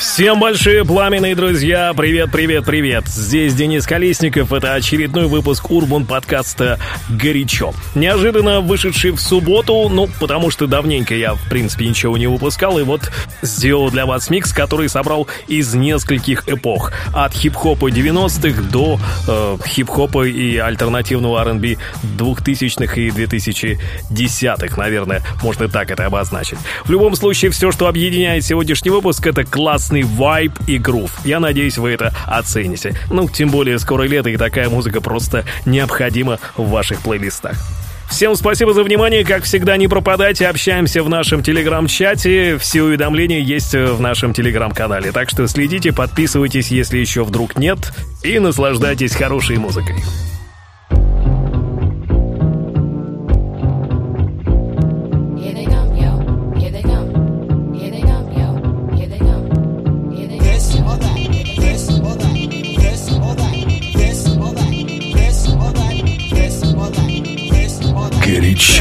Всем большие пламенные друзья, привет, привет, привет. Здесь Денис Колесников, это очередной выпуск Урбан подкаста «Горячо». Неожиданно вышедший в субботу, ну, потому что давненько я, в принципе, ничего не выпускал, и вот сделал для вас микс, который собрал из нескольких эпох. От хип-хопа 90-х до э, хип-хопа и альтернативного R&B 2000-х и 2010-х, наверное, можно так это обозначить. В любом случае, все, что объединяет сегодняшний выпуск, это класс классный вайб и грув. Я надеюсь, вы это оцените. Ну, тем более, скоро лето, и такая музыка просто необходима в ваших плейлистах. Всем спасибо за внимание. Как всегда, не пропадайте. Общаемся в нашем телеграм-чате. Все уведомления есть в нашем телеграм-канале. Так что следите, подписывайтесь, если еще вдруг нет. И наслаждайтесь хорошей музыкой.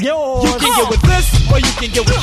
is yours. You can get with this, or you can get with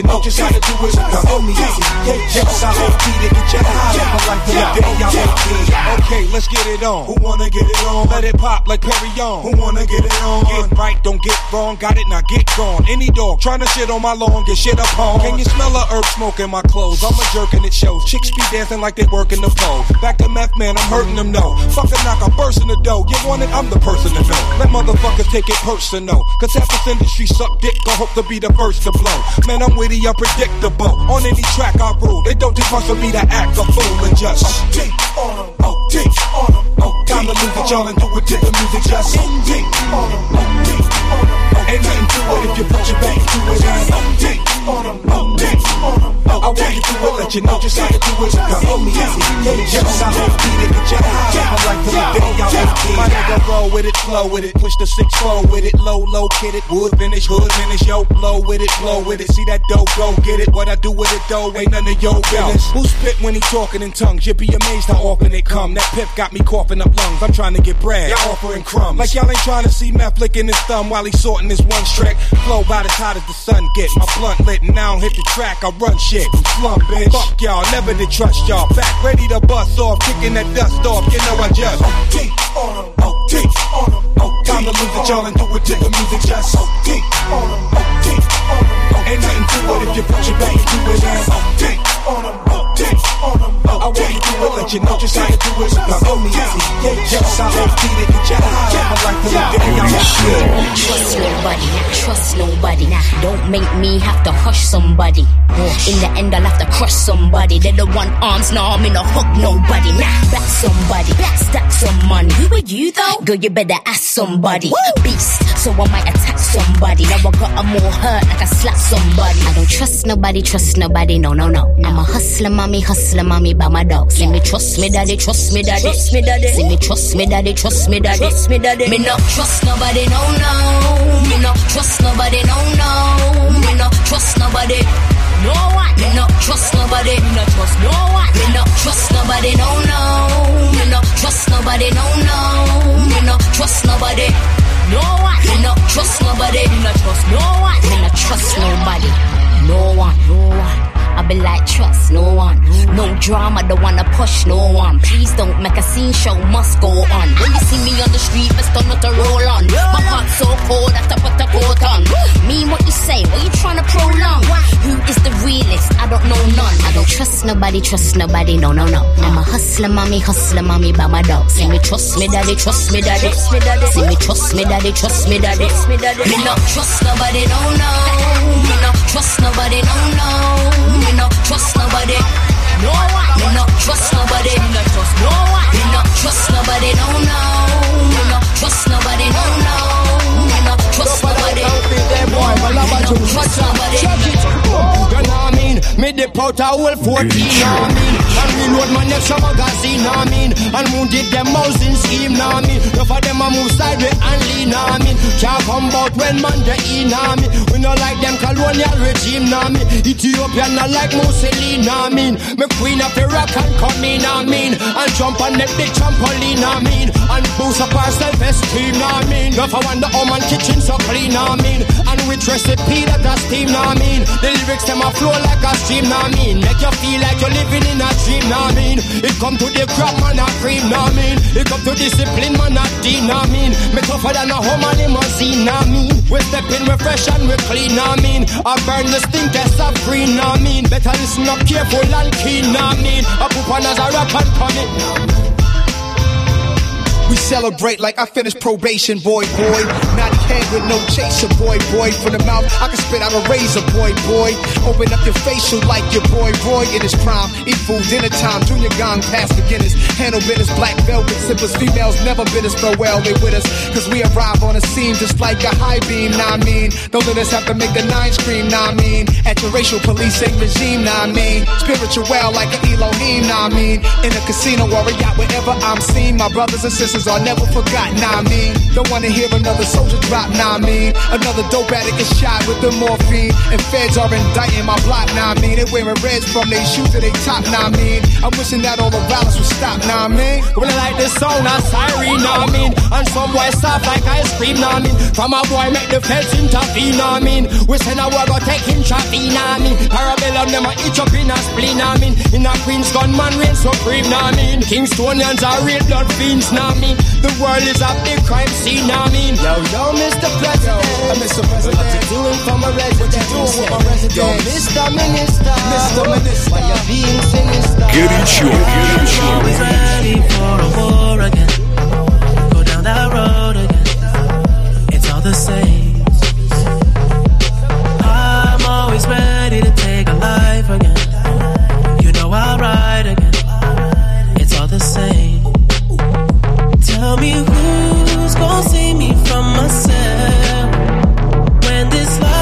know just how to do it. Now, owe me easy. Yes, I let's get it on. Who wanna get it on? Let it pop like Pérignon. Who wanna get it on? Get right, don't get wrong. Got it, now get gone. Any dog trying to shit on my lawn, get shit up upon. Can you smell a herb smoke in my clothes? I'm a jerk and it shows. Chicks be dancing like they working the pole. Back to meth man, I'm hurting them, no. Fuck a knock, I'm bursting the dough. You want it, I'm the person to know. Let motherfuckers take it personal. Cause half this industry suck dick, I hope to be the first to blow. Man, I'm witty, unpredictable. On any track I rule, it don't take much for me to act a fool and just OD on on them, Time to lose it, y'all, and do it to the music just on on them. Ain't nothing to it if you put your back to it. OD on them, on them. I want you to it, let you know just how to do it. Hold me easy. Yes, I hope to get you high. I'm like the day I OD. My nigga roll with it, flow with it, push the six four with it, low, low, kid it, wood finish, hood finish, yo, blow with it, blow with it. See that dough, go get it. What I do with it, though, ain't none of your business. Who spit when he talking in tongues? You'd be amazed how often it come. That pip got me coughing up lungs. I'm trying to get bread, y'all offering crumbs. Like y'all ain't trying to see meth flicking his thumb while he sorting one track. Flow about as hot as the sun get. My blunt lit and I hit the track. I run shit. Slump bitch. Fuck y'all, never did trust y'all. Back ready to bust off, kicking that dust off. You know I just OD on them, OD on them. Time to lose it, y'all, and do it to the music. Just OD on them, OD on them. Ain't nothing to it if you put your back into it. OD on them, OD on them. I want you to it, let you know just how to do it. Hold me easy. Yes, I OD to get you high. I'm day I'm Trust buddy. Trust trust nobody. Don't make me have to hush somebody. In the end, I'll have to crush somebody. They don't want arms, now I'm in a hook nobody. Nah, back somebody, stack some money. Who are you though? Girl, you better ask somebody. Beast, so I might attack somebody. Now I got a more hurt, like I slap somebody. I don't trust nobody, trust nobody, no, no, no. I'm a hustler, mommy, hustler, mommy, by my dog. See me, trust me, daddy, trust me, daddy. Trust me, daddy. See me, trust me, daddy, trust me, daddy. Trust me, daddy. Me not trust nobody, no, no. Me not trust nobody, no, no. Me not trust nobody. No one. Me not trust nobody. Me not trust no one. Me not trust nobody, no, no. Me not trust nobody, no, no. Me not trust nobody. No one. Me not trust nobody. Me not trust no be like, trust no one. No drama, don't wanna push no one. Please don't make a scene, show must go on. When you see me on the street, best not to roll on. My heart's so cold, I have to put the coat on. Mean what you say, what you trying to prolong? Who is the realest? I don't know none. I don't trust nobody, trust nobody, no, no, no. I'm a hustler, mommy, hustler, mommy, by my dog. See me, trust me, daddy, trust me, daddy. See me, trust me, daddy, trust me, daddy. Me not trust nobody, no, no. Me not trust nobody, no, no me not trust nobody. No one. Me not trust nobody. Me not trust no one. Me not trust nobody. No no. Me not trust nobody. No no. Me not trust nobody. Me not trust nobody. I? Me dip out a whole 14, I mean? And reload my next magazine, I mean? And wounded them housing scheme, I mean? Enough of them a move sideways and lean, I mean? Can't come out when man they in, I mean? We not like them colonial regime, I mean? Ethiopia not like Mussolini, I mean? Me queen of Iraq and come in, I mean? And jump on the big trampoline, I mean? And boost up our self-esteem, I mean? Enough of wonder how man kitchen so clean, I mean? And with recipe that a steam, I mean? The lyrics them a flow like a what I mean? Make you feel like you're living in a dream, I mean? It come to the crap, man, a cream, I mean? It come to discipline, man, a dean, I mean? Me tougher than a home and limousine, I mean? We step in, we fresh and we clean, I mean? I burn the stink, that's a green, I mean? Better listen up careful and keen, I mean? I put on as a rap and come it. We celebrate like I finished probation, boy, boy. Not a head with no chaser, boy, boy. From the mouth, I can spit out a razor, boy, boy. Open up your facial like your boy, boy. It is prime. Eat food, dinner time. Junior gong past beginners. Handle business, black velvet sippers. Females never been as farewell. They with us. Cause we arrive on the scene just like a high beam, nah, I mean. Don't let us have to make the nine scream, nah, I mean. At your racial policing regime, nah, I mean. Spiritual like an Elohim, nah, I mean. In a casino or a yacht, wherever I'm seen. My brothers and sisters are never forgotten, nah, I mean. Don't wanna hear another soldier drop, nah, I mean. Another dope addict is shot with the morphine. And feds are indicting my block, nah, I mean. They wearing reds from their shoes to their top, nah, I mean. I'm wishing that all the violence would stop, nah, I mean. I like this song, a siren, nah, I mean. And some boy soft like ice cream, nah, I mean. From a boy make the feds intervene, nah, I mean. We send a war go take him traffic, nah, I mean. Parabellum, them a itch up in a spleen, nah, I mean. In a Queen's gunman reign supreme, nah, I mean. Kingstonians are real blood fiends, nah, I mean me. The world is a big crime scene, I mean. Yo, yo, Mr. President. Yo, Mr. President. What you doing for my resident? What you doing with my resident? Yo, Mr. Minister. Mr. Minister. Why you being sinister? Get it, you. Get it, you. Always ready for a war again. Go down that road again. It's all the same. I'm always ready to take a life again. You know I'll ride again. It's all the same. Tell me who's gonna save me from myself when this life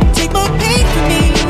My pain for me.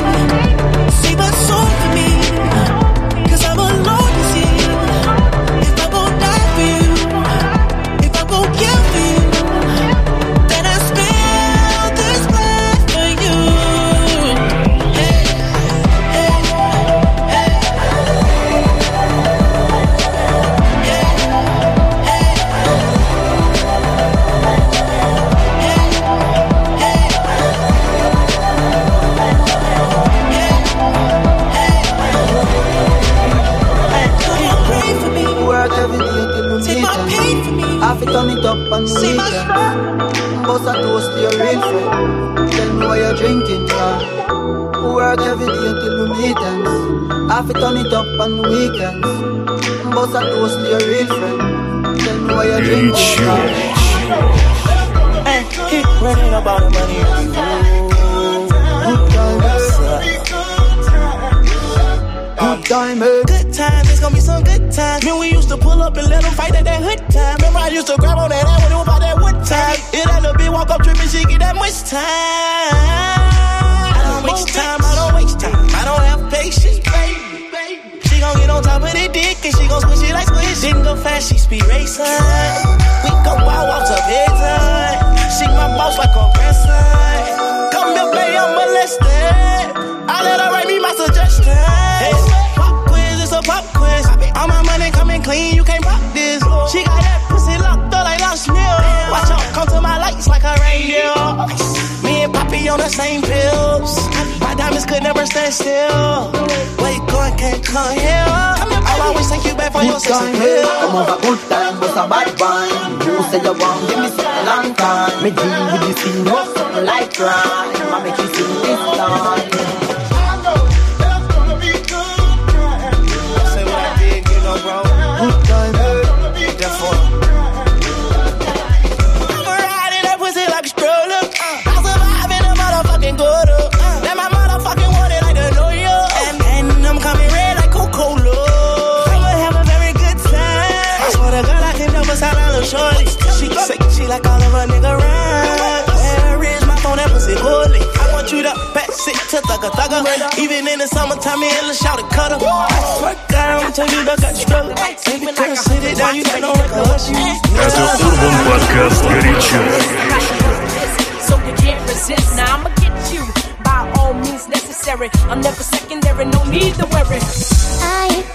yeah. Work every day until we meet ends. Half it turn it up on the weekends. Boss a toast to your real friend. Tell me why you're doing Hey, keep praying about the money. Good time, good time, good times, it's gonna be some good times. Man, we used to pull up and let them fight at that hood time. Remember, I used to grab on that, I would do about that wood time. It had a big walk up trip and she get that much time. Waste time, I don't waste time. I don't have patience, baby. She gon' get on top of the dick and she gon' squish it like squish. Didn't go fast, she speed racing. We go wild walks up every time. She my boss like a grandson. Come here, baby, I'm molested. I let her write me my suggestions. Pop quiz, it's a pop quiz. All my money coming clean, you can't pop this. She got that pussy locked up like lost meal. Watch out, come to my lights like a reindeer. Me and Poppy on the same pills. My diamonds could never stand still. Going, can't come here. I'll always take you back for your Good sex time, appeal. come over good time, but a bad wine. You say you want give me something long time. Me deal with you thing, what's something like crime. I make you sing this line. it to thugger thugger. Even in the summertime, me and Lil shout a cutter. I swear to God, I'm tell you, I got you struggle. Take me girl, sit it down, you got no record. Hush you. Это Урбан Подкаст «Горячо». So you can't resist. Now I'ma get you by all means necessary. I'm never secondary, no need to worry. I ain't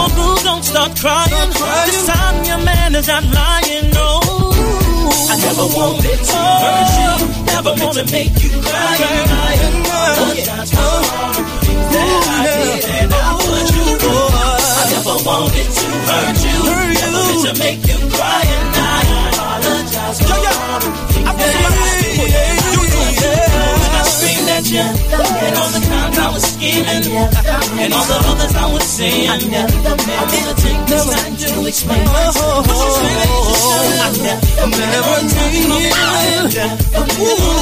Come on, don't start crying. This time your man is not lying, no. I never wanted to hurt you, never meant to make you cry. For all the things that I did and I put you through. I never wanted to hurt you, never meant to make you cry, and I apologize for all the And all the others I was saying, I never take this time to explain. But you say that you should. I never, never Ooh,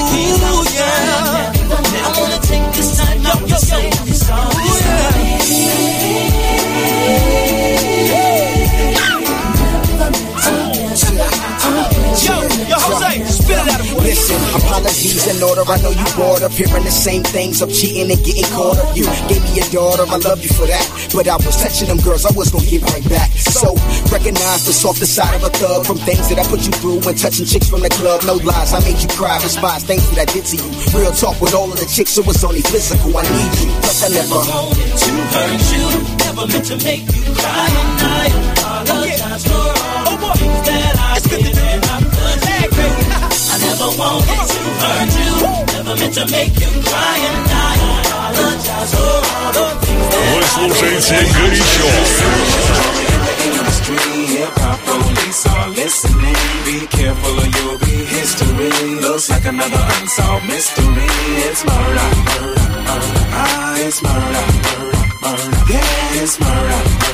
yeah. I wanna take this time out to say sorry. Listen, apologies in order. I know you bored of hearing the same things of cheating and getting caught up. You gave me a daughter, I love you for that. But I was touching them girls, I was gonna give right back. So recognize the softer side of a thug from things that I put you through when touching chicks from the club. No lies, I made you cry, despise things that I did to you. Real talk with all of the chicks, it was only physical. I need you, plus I never. wanted to hurt you, never meant to make you cry, won't let you hurt you. Never meant to make you cry and I apologize for all the things that Voice I did. Goody are Listening, be careful or you'll be history. Looks like another unsolved mystery. It's murder, murder, murder. Ah, it's murder, murder, murder. Yeah, it's murder.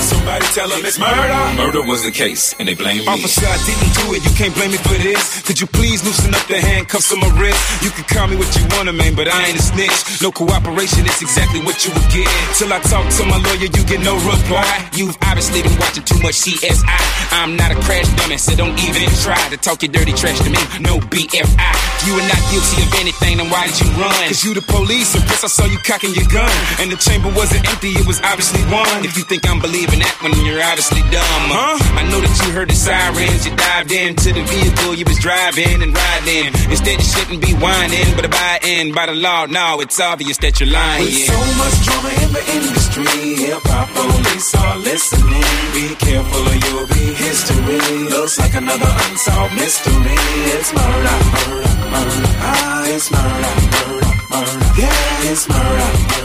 Somebody tell them it's murder. Murder was the case, and they blame me. Officer, I didn't do it. You can't blame me for this. Could you please loosen up the handcuffs on my wrist? You can call me what you wanna, man, but I ain't a snitch. No cooperation, it's exactly what you would get. Till I talk to my lawyer, you get no reply. You've obviously been watching too much CSI. I'm not a crash dummy, so don't even try to talk your dirty trash to me. No BFI. You are not guilty of anything, then why did you run? Cause you the police, and plus I saw you cocking your gun. And the chamber wasn't empty, it was obviously one. If you think I'm believing that when you're obviously dumb. Huh? I know that you heard the sirens, you dived into the vehicle you was driving and riding. Instead, you shouldn't be whining, but abiding by the law. Now it's obvious that you're lying. With so much drama in the industry, hip hop police are listening. Be careful or you'll be history. Looks like another unsolved mystery. It's murder, murder, murder. Ah, it's murder, murder, murder. Yeah, it's murder.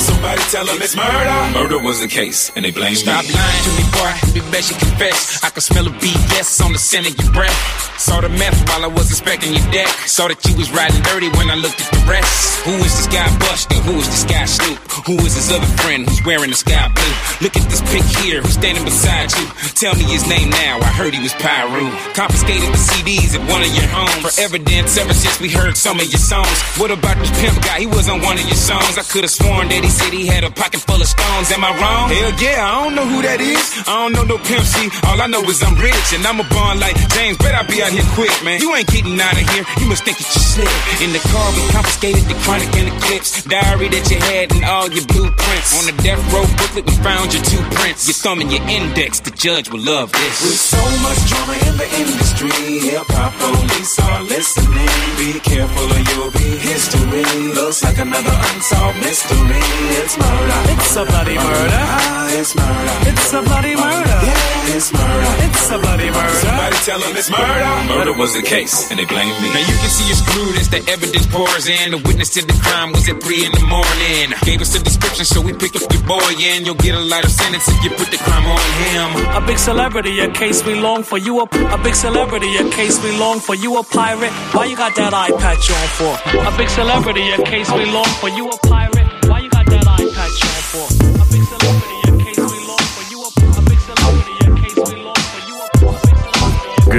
Somebody tell them it's murder. Murder was the case, and they blame Stop me. lying to me, boy. Be best you confess. I can smell a BS on the scent of your breath. Saw the meth while I was inspecting your deck. Saw that you was riding dirty when I looked at the rest. Who is this guy Buster? Who is this guy Snoop? Who is this other friend who's wearing the sky blue? Look at this pic here. Who's standing beside you? Tell me his name now. I heard he was Piru. Confiscated the CDs at one of your homes. For evidence ever since we heard some of your songs. What about this pimp guy? He was on one of your songs. I could have sworn that he said he had a pocket full of stones. Am I wrong? Hell yeah, I don't know who that is. I don't know no Pimp C. All I know is I'm rich and I'm a born like James. Bet I be out here quick, man. You ain't getting out of here. You must think that you slick. In the car, we confiscated the chronic and the clips. Diary that you had and all your blueprints. On the death row booklet, we found your two prints. Your thumb and your index. The judge will love this. With so much drama in the industry, hip hop police are listening. Be careful or you'll be history. Looks like another unsolved mystery. It's murder. It's a bloody murder. Ah, it's murder. It's a bloody murder. Yeah, it's murder. It's a bloody murder. Somebody tell them it's murder. Murder was the case, and they blame me. Now you can see you're screwed as the evidence pours in. The witness to the crime was at three in the morning. Gave us a description, so we pick up your boy, and you'll get a lighter sentence if you put the crime on him. A big celebrity, a case we long for. You a, a big celebrity, a case we long for. You a pirate? Why you got that eye patch on for? A big celebrity, a case we long for. You a pirate?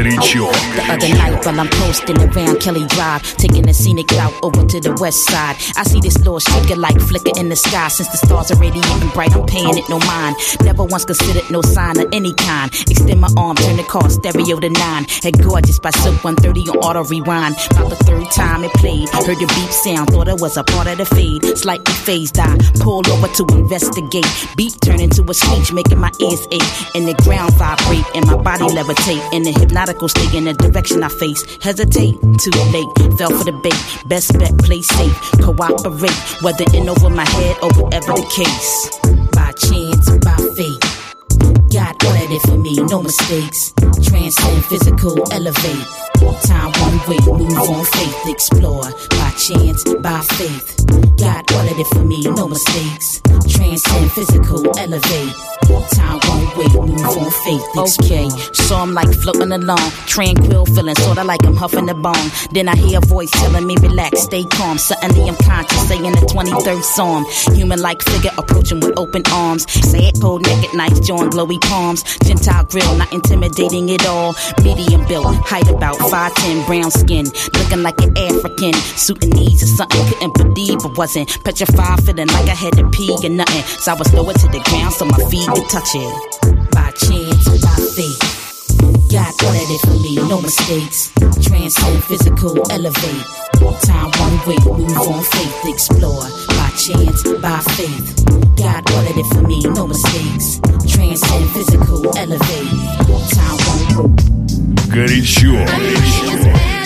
Горячо. The other night while I'm coasting around Kelly Drive, taking a scenic route over to the west side. I see this little shaker light flicker in the sky. Since the stars are radiating bright, I'm paying it no mind. Never once considered no sign of any kind. Extend my arm, turn the car stereo to nine. Head gorgeous by Silk 130 on auto rewind. About the third time it played, heard the beep sound, thought it was a part of the fade. Slightly phased, I pulled over to investigate. Beep turned into a screech, making my ears ache. And the ground vibrate, and my body levitate. In the hypnotical state, in the direction I face. Hesitate, too late. Fell for the bait. Best bet, play safe. Cooperate, whether in over my head or whatever the case. By chance, by fate. God ordered it for me, no mistakes. Transcend physical, elevate. Time one way, move on faith, explore. By chance, by faith. God ordered it for me, no mistakes. Transcend physical, elevate. Time one way, move on faith, explore. Okay, so I'm like floating along, tranquil, feeling sorta like I'm huffing the bone. Then I hear a voice telling me relax, stay calm. Suddenly I'm conscious, saying the 23rd Psalm. Human like figure approaching with open arms. Say it cold, naked nights, join glowy palms. Gentile grill, not intimidating at all. Medium built, height about 5'10, brown skin. Looking like an African. Needs or something, couldn't believe I wasn't. Petrified, feeling like I had to pee or nothing. So I was lower to the ground so my feet could touch it. By chance, by faith. God ordered it for me, no mistakes. Transcend physical, elevate. Time one way, move on faith, explore. By chance, by faith. God ordered it for me, no mistakes. Transcend physical, elevate. Time one way. горячо. горячо.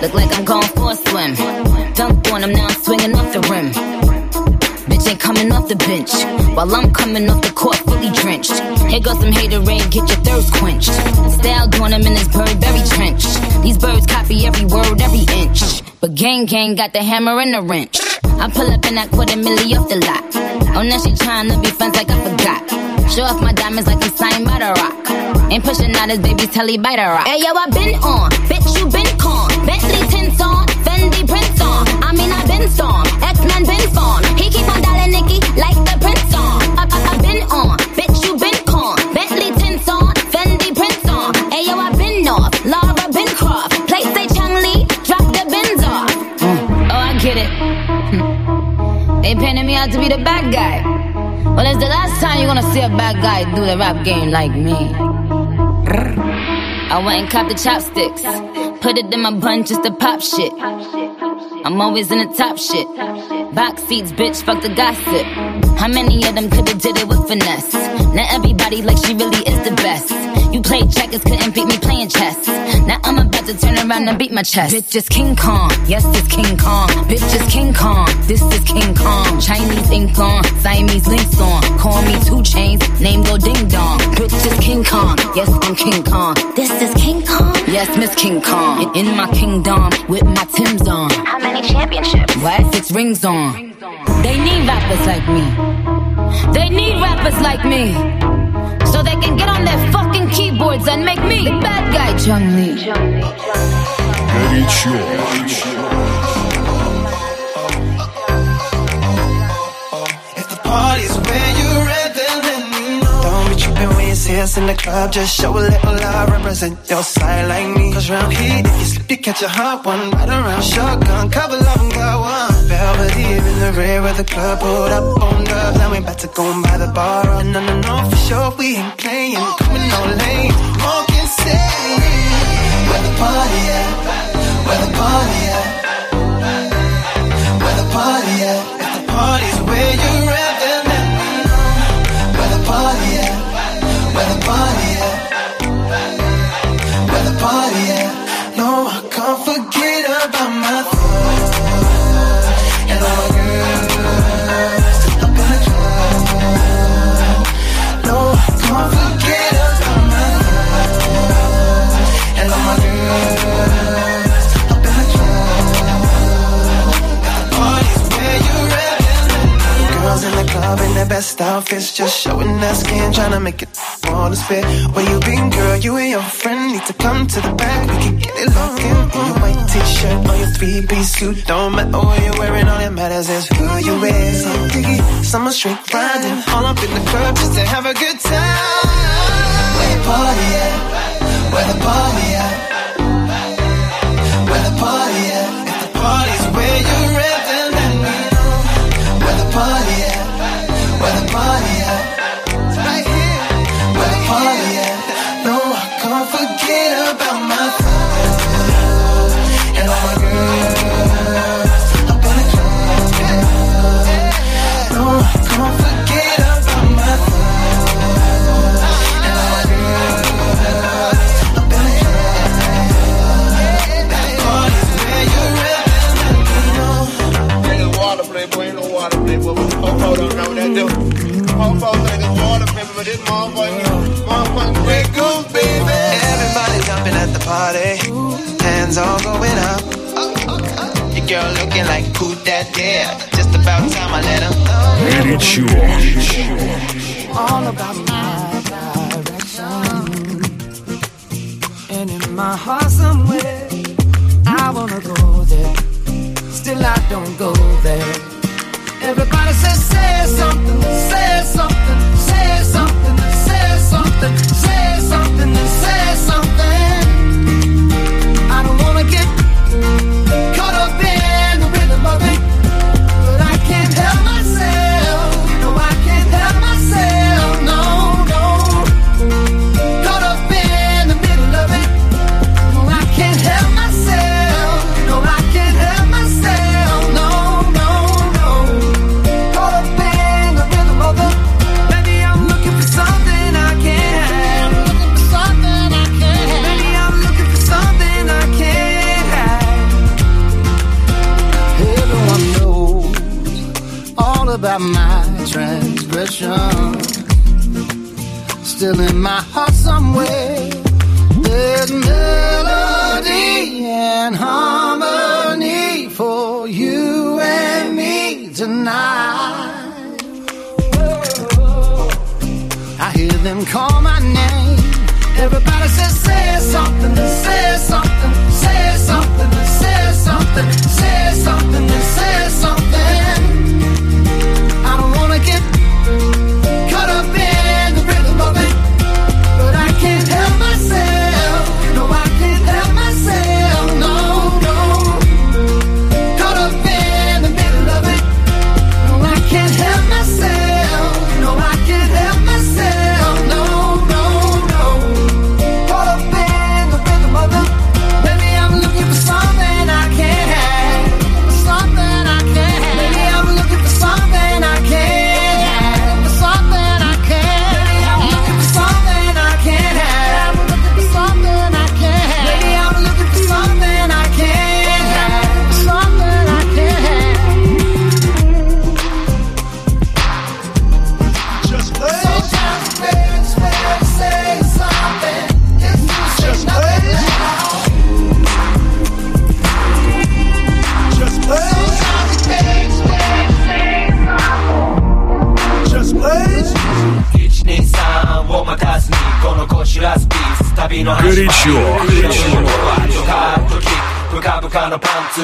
Look like I'm going for a swim. Dunked on him, now I'm swinging off the rim. Bitch, ain't coming off the bench. While I'm coming off the court fully drenched. Here goes some hater rain, get your thirst quenched. Style doing them in this Burberry trench. These birds copy every word, every inch. But gang gang got the hammer and the wrench. I pull up in that quarter milli off the lot. Oh, now she tryna be friends like I forgot. Show off my diamonds like I'm signed by the rock. Ain't pushing out his baby's telly by the rock. Hey yo, I been on, bitch you been storm, X-Men been fawn. He keep on dialing Nicki like the prince on. I, I, I been on, bitch you been con. Bentley tints on, Fendi prints on. Hey yo, I been off, Lara been Croft. Play say Chung Lee, drop the bins off. Mm. Oh, I get it. Hmm. They painted me out to be the bad guy. Well, it's the last time you're gonna see a bad guy do the rap game like me. I went and copped the chopsticks. Put it in my bun just to pop shit. I'm always in the top shit. Box seats, bitch, fuck the gossip. How many of them could've did it with finesse? Now everybody like she really is the best. You played checkers, couldn't beat me playing chess. Now I'm about to turn around and beat my chest. Bitch is King Kong, yes it's King Kong. Bitch is King Kong, this is King Kong. Chinese ink on, Siamese links on. Call me two chains, name go ding dong. Bitch is King Kong, yes I'm King Kong. This is King Kong, yes Miss King Kong. In my kingdom with my Tim's on. How many championships? What? Six rings on. They need rappers like me. They need rappers like me. So they can get on their fucking keyboards and make me the bad guy, Chun-Li. Parties where you're at, then let me know. Don't be tripping when you see us in the club. Just show a little love, represent your side like me. Cause round here, if you slip, you catch a hot one. Right around shotgun, cover love and got one. Belvedere in the rear of the club, pulled up on dubs. Now we about to go and buy the bar. And no, no, for sure, we ain't playing. Coming no lane, can say. Where the party at? Where the party at? Where the party at? If the party's where you're at, then let me know. Where the party at? Where the party their best outfits, just showing that skin, trying to make it wanna spit. Where you been, girl? You and your friend need to come to the back. We can get it locked in. Your white t-shirt or your three-piece suit, don't matter what you're wearing. All that matters is who you with. Some diggy, are straight grinding, all up in the club just to have a good time. Where the party at? Where the party at? Where the party at? If the party's where you're at, then let me know. Where the party at? Where the party at?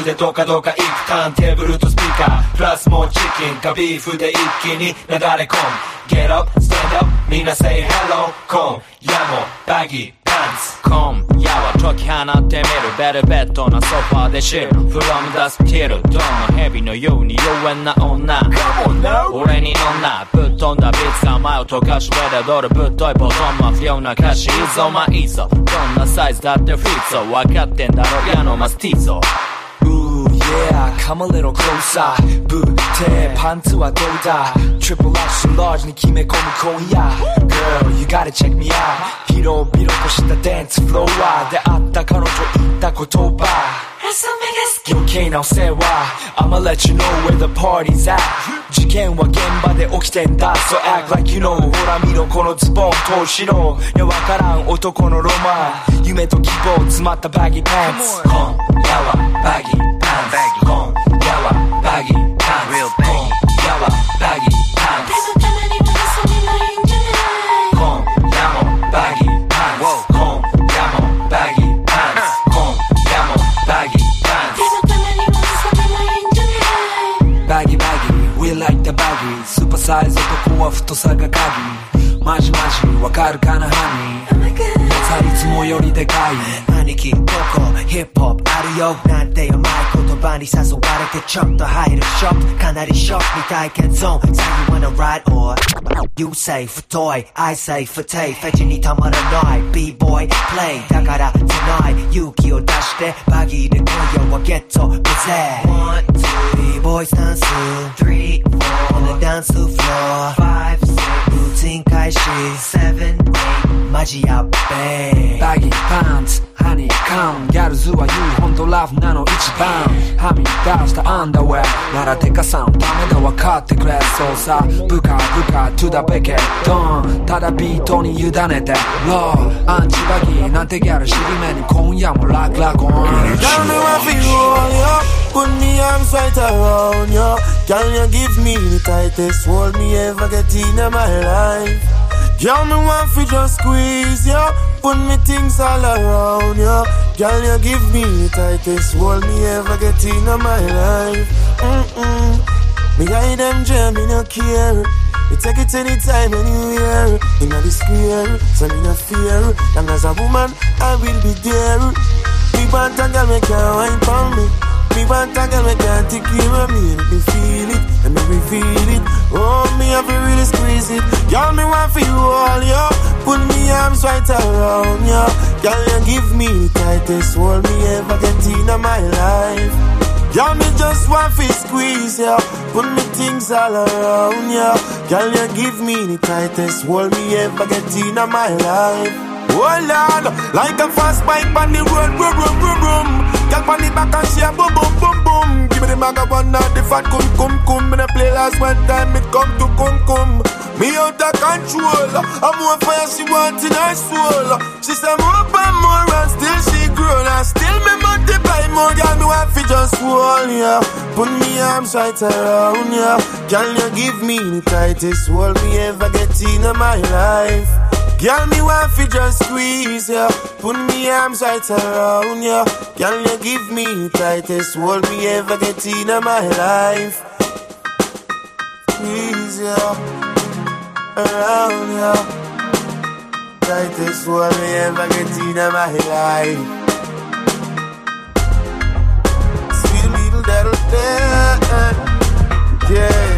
でどかどか行くターンテーブルとスピーカー。プラスもうチキンかビーフで一気になだれ込む。Get up, stand up, みんな say hello 今夜もバギーパンツ今夜は解き放ってみる。ベルベットなソファーで知る From the still どんな蛇のように妖艶な女。俺に乗んな。ぶっ飛んだビーツが前を溶かし上で踊るぶっといボトンマ不良な歌詞。いいぞまあいいぞ。どんなサイズだってフィッツぞ分かってんだろ矢のマスティーゾ yeah, come a little closer. ブテパンツはどうだ Triple X large に決め込む今夜 Girl, you gotta check me out 広々としたダンスフロアで会った彼女言った言葉余計なお世話 I'ma let you know where the party's at 事件は現場で起きてんだ So act like you know ほら見ろこのズボン通しろいやわからん男のロマン夢と希望詰まったバギーパンツ今夜はバギー baggy, boom, yalla, baggy, pants, real baggy, yalla, baggy, pants. Con, baggy, pants. Whoa, con, yamo, baggy, pants. Con, yamo, baggy, pants. Baggy, baggy, we like the baggy. Super size, opakuwa, futo saga kagi. Maji, maji, wakaru kana hani. 二人つもよりでかい兄貴どこヒップホップあるよなんてよマイ 言葉に誘われてちょっと入るショップかなりショック未体験ゾーン So you wanna ride or You say 太い I say 不定フェチにたまらない B-boy play だから tonight 勇気を出してバギーで今夜はゲットブゼ One, two, B-boy スタンス Three, four on the dance floor Five, six ルーティン開始 Seven, eight マジやっべバギーパンツ ハニーカムギャルズは言うほんとラフなの一番。はみ出したアンダーウェアならデカさん。ダメだ分かってくれ。そうさ。ブカブカトゥダベケ。ドン。ただビートに委ねて。ロー。アンチバギー。なんてギャル尻目に今夜もラクラコン。Girl, me want fi hold ya Put me arms right around ya Girl, you give me the tightest hold me ever get in my life Girl, me want fi just squeeze ya Put me things all around ya Girl, you give me the tightest hold me ever get in my life Mm-mm Me hide them jam, me no care me take it anytime, anywhere. In the square, so me no fear. Long as a woman, I will be there. Me want a girl, me can't wine for me. Me want a girl, me can't take care of me. Let me feel it, let me reveal it. Oh, me have to really squeeze it. Girl, me want for you all, yo. Put me arms right around you. Girl, you give me the tightest hold me ever get in my life. Girl, me just want to squeeze ya. Put me things all around ya. Girl, you give me the tightest hold me ever get in my life. Oh Lord, like a fast bike on the road, boom, boom, boom, boom. Girl on the back and she a boom, boom, boom, boom. Give me the maga one, not the fat cum, cum, cum. Me play last one time, it come to cum, cum. Me out of control. I'm more fire she want in her soul. She say more and more and still she grow. And still me multiply more. Girl, me want just hold ya. Put me arms right around ya. Can you give me the tightest hold me ever get in my life? Girl, me want fi just squeeze ya. Put me arms right around ya. Can you give me the tightest hold me ever get in my life? Squeeze ya around ya. Tightest hold me ever get in my life. Sweet little that'll yeah,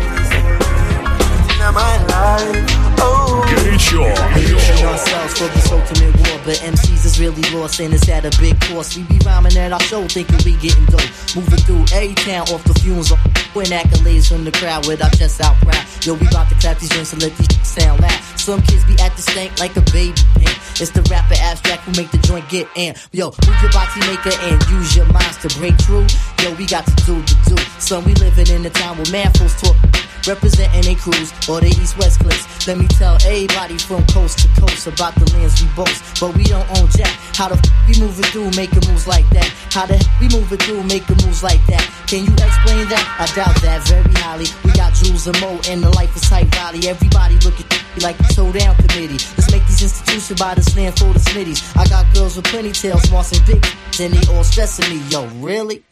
in my life. Oh. Горячо. Position ourselves for this ultimate war, but MCs is really lost and it's at a big cost. We be rhyming at our show, thinking we getting dope. Moving through A town off the fumes, win accolades from the crowd with our chests out proud. Yo, we bout to clap these joints and let these sound loud. Some kids be at the stank like a baby pimp. It's the rapper abstract who make the joint get in. Yo, move your body maker and use your minds to break through. Yo, we got to do the do. Son, we living in a town where man fools talk. Representing they crews or the east west clips. Let me tell everybody from coast to coast about the lands we boast. But we don't own jack. How the f we moving through making moves like that? How the f we moving through making moves like that? Can you explain that? I doubt that very highly. We got Jules and Mo in the life of Tight Valley. Everybody looking like the showdown committee. Let's make these institutions by the slam for the smitties. I got girls with plenty tails, smarts and big, and they all stressing me. Yo, really?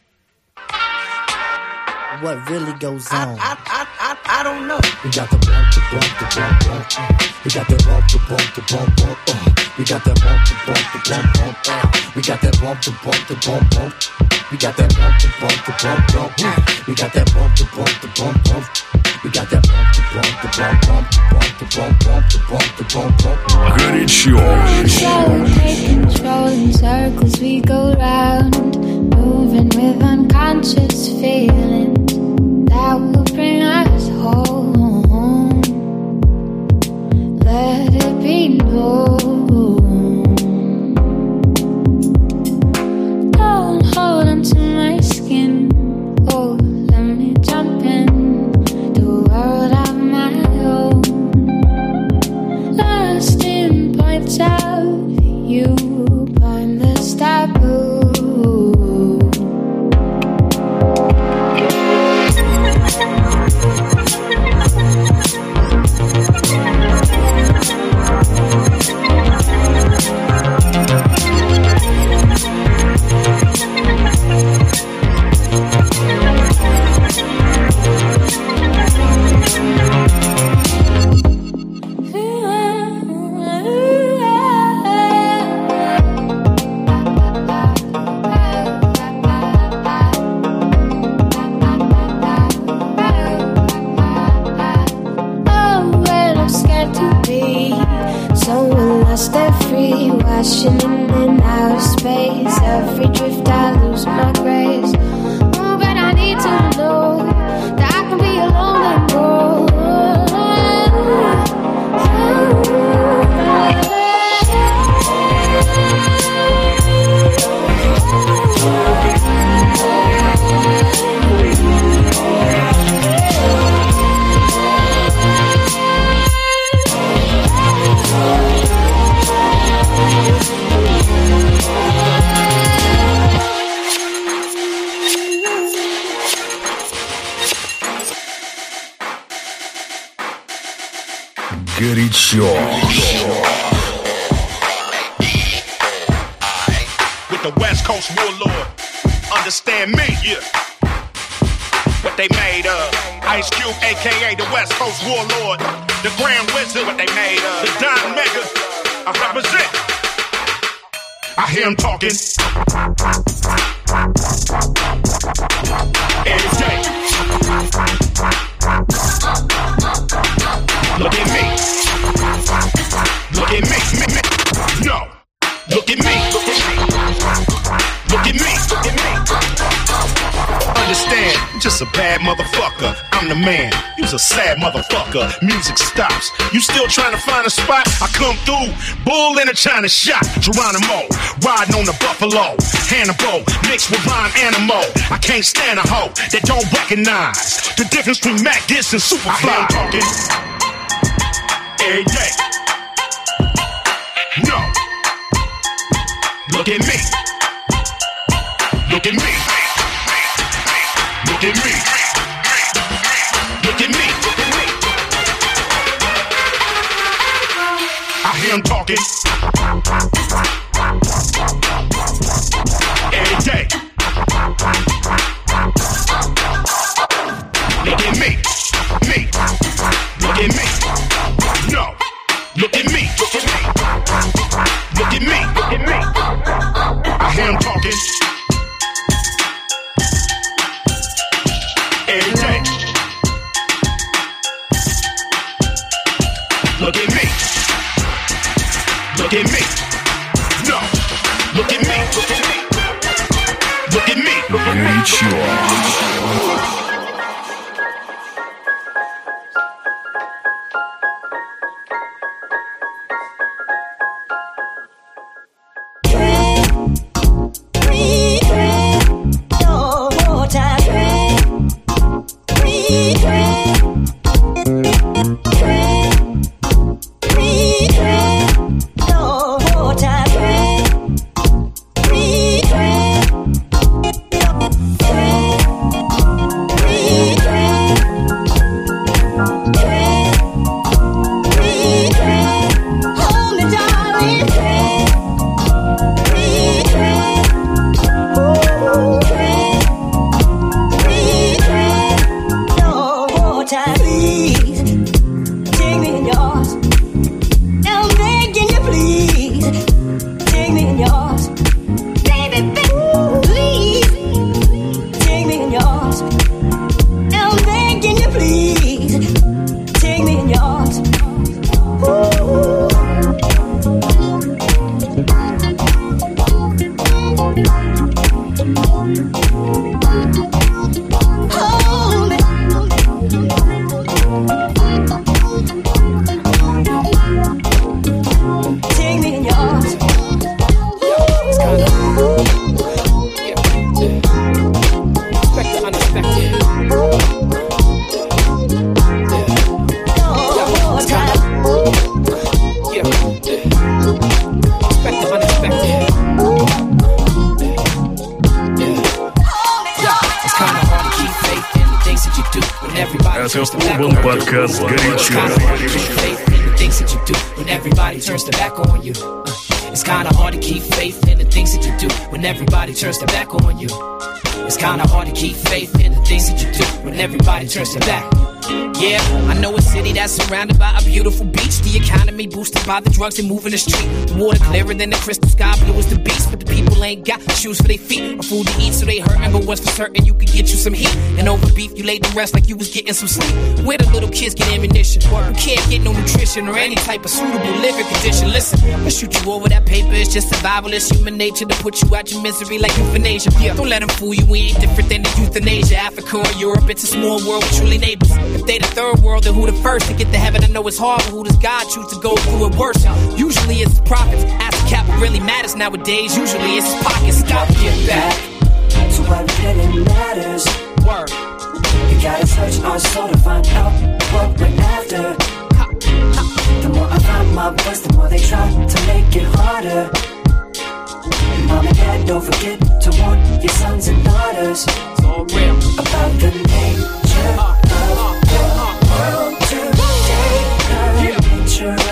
What really goes on? I, I, I, I don't know. We got the bump, the bump, the bump, bump. Uh. We got the bump, the bump, the bump, bump. Uh. We got that bump, the bump, the bump, bump. Uh. We got that bump, the bump, the bump, bump. We got that bump, the bump, the bump, bump. Uh. We got that bump, the bump, the bump, bump. Good show. Control in circles we go round, moving with unconscious feelings that will bring us home. Let it be known. Don't hold onto my skin. Oh. At me. Look at me. Look at me. Understand. Just a bad motherfucker. I'm the man. You's a sad motherfucker. Music stops. You still trying to find a spot? I come through. Bull in a China shot. Geronimo. Riding on the buffalo. Hannibal. Mixed with Ron Animal. I can't stand a hoe that don't recognize the difference between Mac Diss and Superfly. I talking every day. No. Look at me. Look at me. I hear him talking. Sure. The drugs that move in the street. Water clearer than the crystal sky, blue as the beast. But the people ain't got shoes for their feet or food to eat, so they hurtin'. But what's for certain, you could get you some heat. And over beef, you laid the rest like you was getting some sleep. Where the little kids get ammunition, you can't get no nutrition or any type of suitable living condition. Listen, I'll shoot you over that paper. It's just survival. It's human nature to put you out your misery like euthanasia. Yeah, don't let them fool you. We ain't different than the euthanasia. Africa or Europe, it's a small world with truly neighbors. If they the third world, then who the first to get to heaven? I know it's hard, but who does God choose to go through it worse? Usually it's the prophets. Ask the cap what really matters nowadays. Usually it's pockets. Stop, get back. to what really matters. Word. Gotta search our soul to find out what we're after. The more I find my voice, the more they try to make it harder. Mom and dad, don't forget to warn your sons and daughters about the nature of the world today. The nature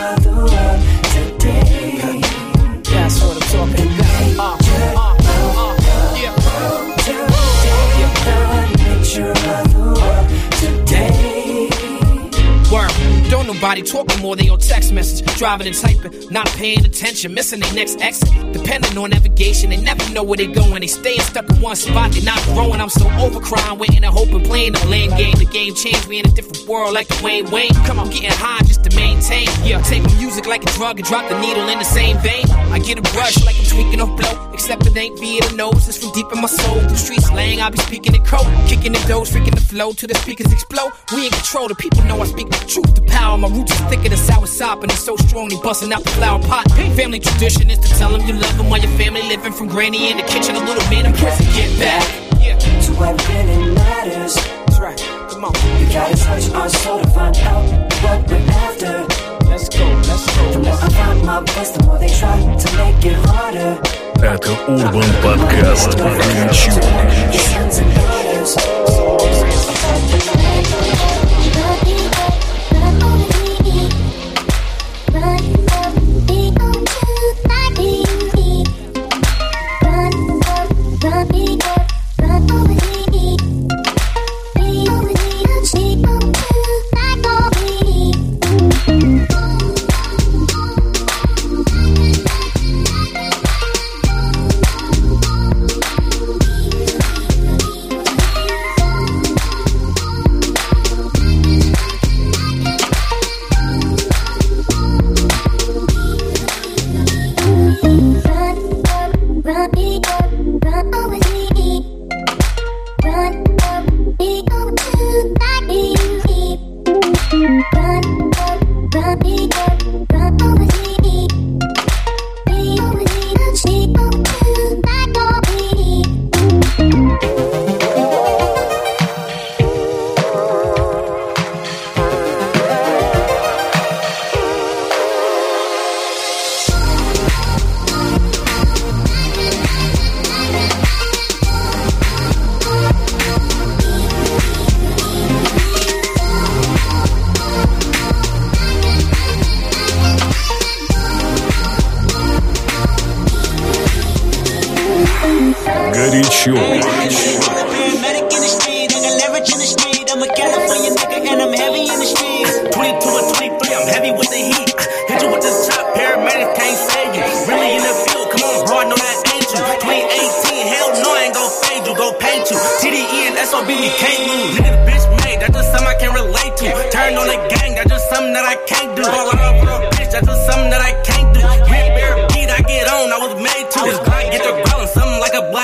nobody talking more, than your text message. Driving and typing, not paying attention, missing their next exit. Depending on navigation, they never know where they going. They staying stuck in one spot, they not growing. I'm so over crying, waiting and hoping, playing the blame game. The game changed, we in a different world like the Wayne Wayne. Come on, getting high just to maintain. Yeah, take music like a drug and drop the needle in the same vein. I get a rush like I'm tweaking a blow, except it ain't via the nose. It's from deep in my soul. Through street slang, I be speaking it code, kicking the doors, freaking the flow till the speakers explode. We in control, the people know I speak the truth. The power, my roots is thicker than sour sop, and it's so strong they busting out the flower pot. Family tradition is to tell them you love them while your family living from granny in the kitchen. A little man in prison, get back. Yeah. To what really matters. That's right. Come on. You gotta touch our soul to find out what we're after. Let's go, let's go. The more I find my voice, the more they try to make it harder. Это Урбан Подкаст «Горячо».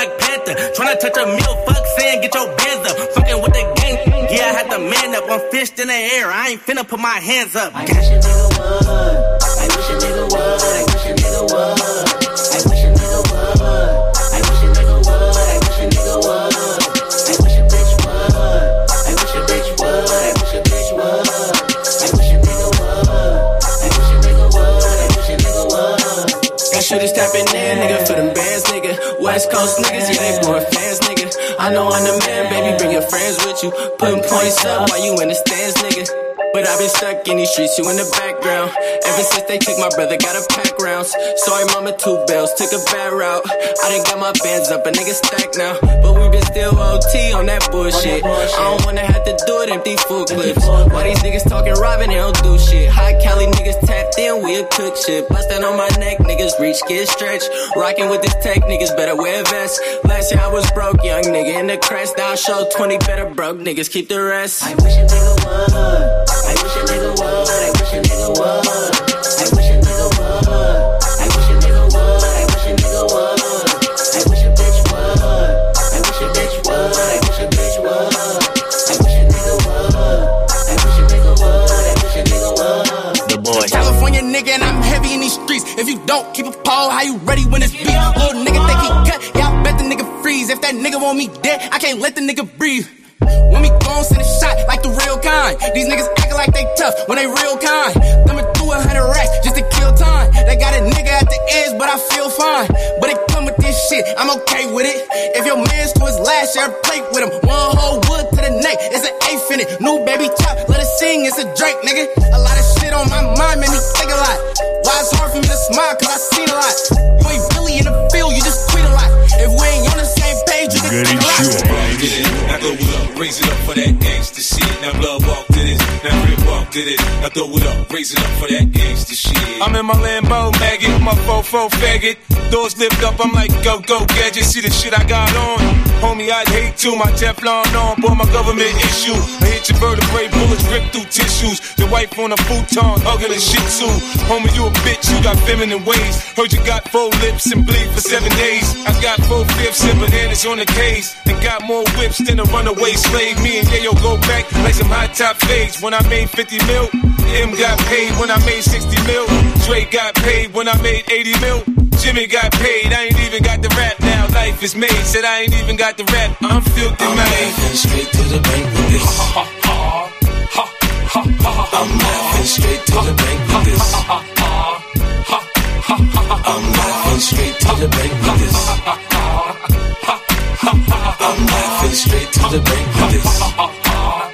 Black Panther. Tryna touch a meal, fuck saying, get your bands up. Fucking with the gang, yeah, I had to man up. I'm fished in the air, I ain't finna put my hands up. I wish a nigga would. I wish a nigga would. I wish a nigga would. I wish a nigga would. I wish a nigga would. I wish a nigga would. I wish a bitch would. I wish a bitch would. I wish a bitch would. I wish a nigga would. I wish a nigga would. I wish a nigga would. Got shooters tapping in, nigga, for them bands, nigga. West Coast niggas, yeah, they blowing fans, nigga. I know I'm the man, baby, bring your friends with you. Putting points up while you in the stands, nigga. But I've been stuck in these streets, you in the background. Ever since they took my brother, got a pack rounds. Sorry, mama, two bells, took a bad route. I done got my bands up, a nigga stacked now. But we been still OT on that bullshit. I don't wanna have to do it empty full clips. Why these niggas talking robbing, they don't do shit. High Cali niggas tapped in, we a cook shit. Bustin' on my neck, niggas reach, get stretched. Rockin' with this tech, niggas better wear vests. Last year I was broke, young nigga in the crest. Now I show 20 better broke niggas, keep the rest. I wish a nigga would. I wish a nigga would. I wish a nigga would. I wish a nigga would. I wish a nigga would. I wish a nigga would. I wish a bitch would. I wish a bitch would. I wish a bitch would. I wish a nigga would. I wish a nigga would. I wish a nigga would. The boy. California nigga and I'm heavy in these streets. If you don't keep a pole, how you ready when it's beat? Little nigga think he cut, yeah, I bet the nigga freeze. If that nigga want me dead, I can't let the nigga breathe. When we gon' send a shot like the real kind. These niggas acting like they tough when they real kind. Thumbing through a hundred racks just to kill time. They got a nigga at the edge, but I feel fine. But it come with this shit, I'm okay with it. If your man's to his last, share a plate with him. One whole wood to the neck, it's an eighth in it. New baby chop, let it sing, it's a Drake, nigga. A lot of shit on my mind made me think a lot. Why it's hard for me to smile, cause I seen a lot. You ain't really in the field, you just tweet a lot. If we ain't on the same page, you can think a lot. Now go up, raise it up for that gangsta shit. Now blood walk did it. Now throw it up, raise it up for that gangsta shit. I'm in my Lambo, maggot, my fofo faggot. Doors lift up, I'm like, go, go, gadget. See the shit I got on. Homie, I'd hate to. My Teflon on, boy, my government issue. I hit your vertebrae, bullets rip through tissues. The wife on a futon, hugging a shih tzu. Homie, you a bitch, you got feminine ways. Heard you got four lips and bleed for seven days. I got four fifths and bananas on the case. And got more whips than a runaway slave. Me and Yayo go back like some high top fades. When I made 50 mil, Em got paid when I made 60 mil. Dre got paid when I made 80 mil. Jimmy got paid, I ain't even got the rap now. Life is made, said I ain't even got the rap. I'm filthy, I'm man. laughing straight to the bank with this. I'm laughing straight to the bank with this. I'm laughing straight to the bank with this. I'm laughing straight to the bank with this.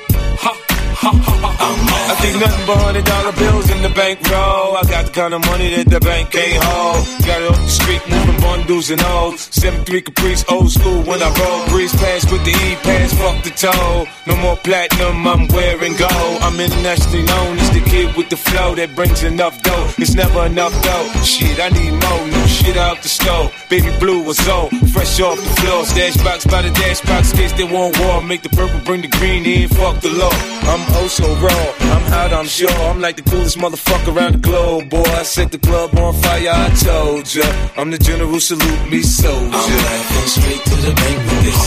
Think nothing but hundred dollar bills in the bankroll. I got the kind of money that the bank can't hold. Got it off the street, moving bundles and O's. Seven three Caprice, old school when I roll. Breeze pass with the E pass, fuck the toe. No more platinum, I'm wearing gold. I'm internationally known as the kid with the flow that brings enough dough. It's never enough dough. Shit, I need more new shit out the stove. Baby blue was old, fresh off the floor. Stash box by the dash box, case they want war. Make the purple, bring the green in, fuck the law. I'm oh so raw, I'm hot, I'm sure. I'm like the coolest motherfucker around the globe, boy. I set the club on fire, I told ya. I'm the general, salute me, soldier. I'm laughing straight to the bank with this.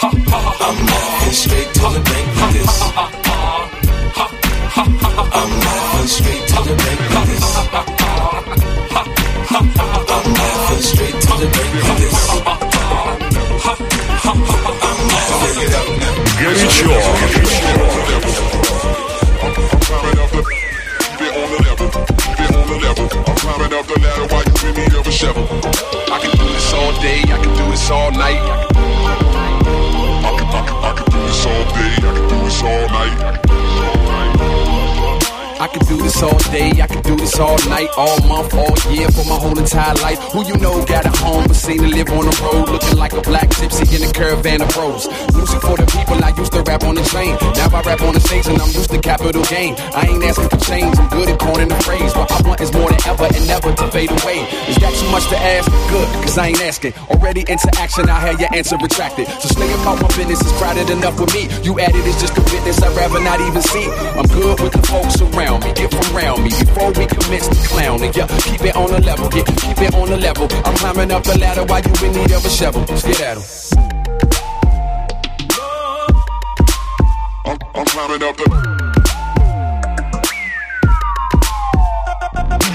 I'm laughing straight to the bank with this. I'm laughing straight to the bank with this. I'm laughing straight to the bank with this. Горячо. Ladder while you in me of a shovel. I can do this all day, I can do this all night. I can, I can, I can do this all day, I can do this all night. I could do this all day, I could do this all night, all month, all year, for my whole entire life. Who you know got a home, but seen to live on the road, looking like a black gypsy in a caravan of pros. Music for the people, I used to rap on the train. Now I rap on the stage and I'm used to capital gain. I ain't asking for change, I'm good at coining the phrase. What I want is more than ever and never to fade away. Is that too much to ask? Good, cause I ain't asking. Already into action, I had your answer retracted. So stay about my business is crowded enough with me. You added is just a witness I'd rather not even see. I'm good with the folks around me, get from around me before we commence to clowning. Yeah, keep it on the level, yeah, keep it on the level. I'm climbing up the ladder while you in need of a shovel. Let's get at 'em. I'm, I'm climbing up the.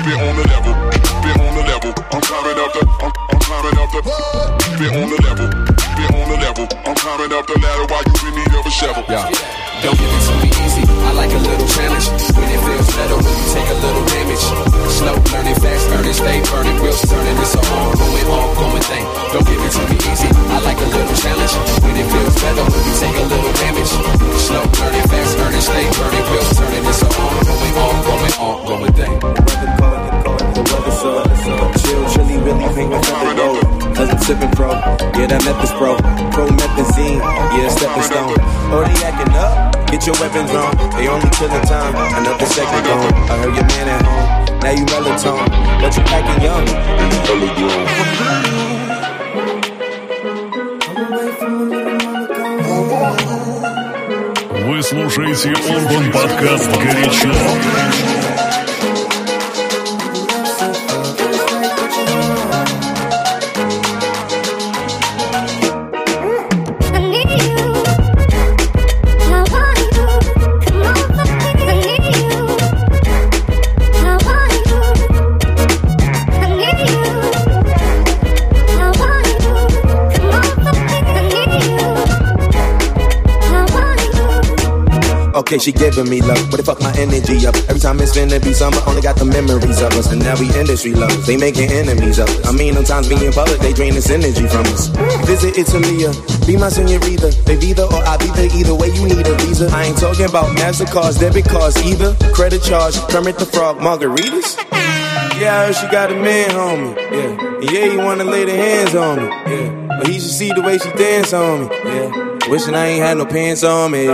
Keep it on the level, keep it on the level. I'm climbing up the. I'm, I'm climbing up the. Keep it on the level, keep it on the level. I'm climbing up the ladder while you in need of a shovel. Yeah. Don't give it to me easy. I like a little challenge. When it feels better, when you take a little damage. Slow learning, fast earning, stay burning, wheels turning. It's a ongoing, ongoing thing. Don't give it to me easy. I like a little challenge. When it feels better, when you take a little damage. Slow learning, yeah, that meth is pro. Promethazine, yeah, stepping stone. Oh, they acting up, get your weapons on. They only killing time, another second gone. I heard your man at home, now you melatonin. But you acting young, early Вы слушаете Урбан подкаст «Горячо». Okay, she giving me love, but it fuck my energy up. Every time it's finna be summer, only got the memories of us. And now we industry lovers, they making enemies of. I mean, sometimes being in public, they drain this energy from us. Visit Italia, be my senorita. They either or I be there, either way you need a visa. I ain't talking about MasterCards, debit cards either. Credit charge, permit the Frog, margaritas. Yeah, I heard she got a man, homie. Yeah, yeah, you wanna lay the hands on me. Yeah, but he should see the way she dance on me. Yeah, wishing I ain't had no pants on me.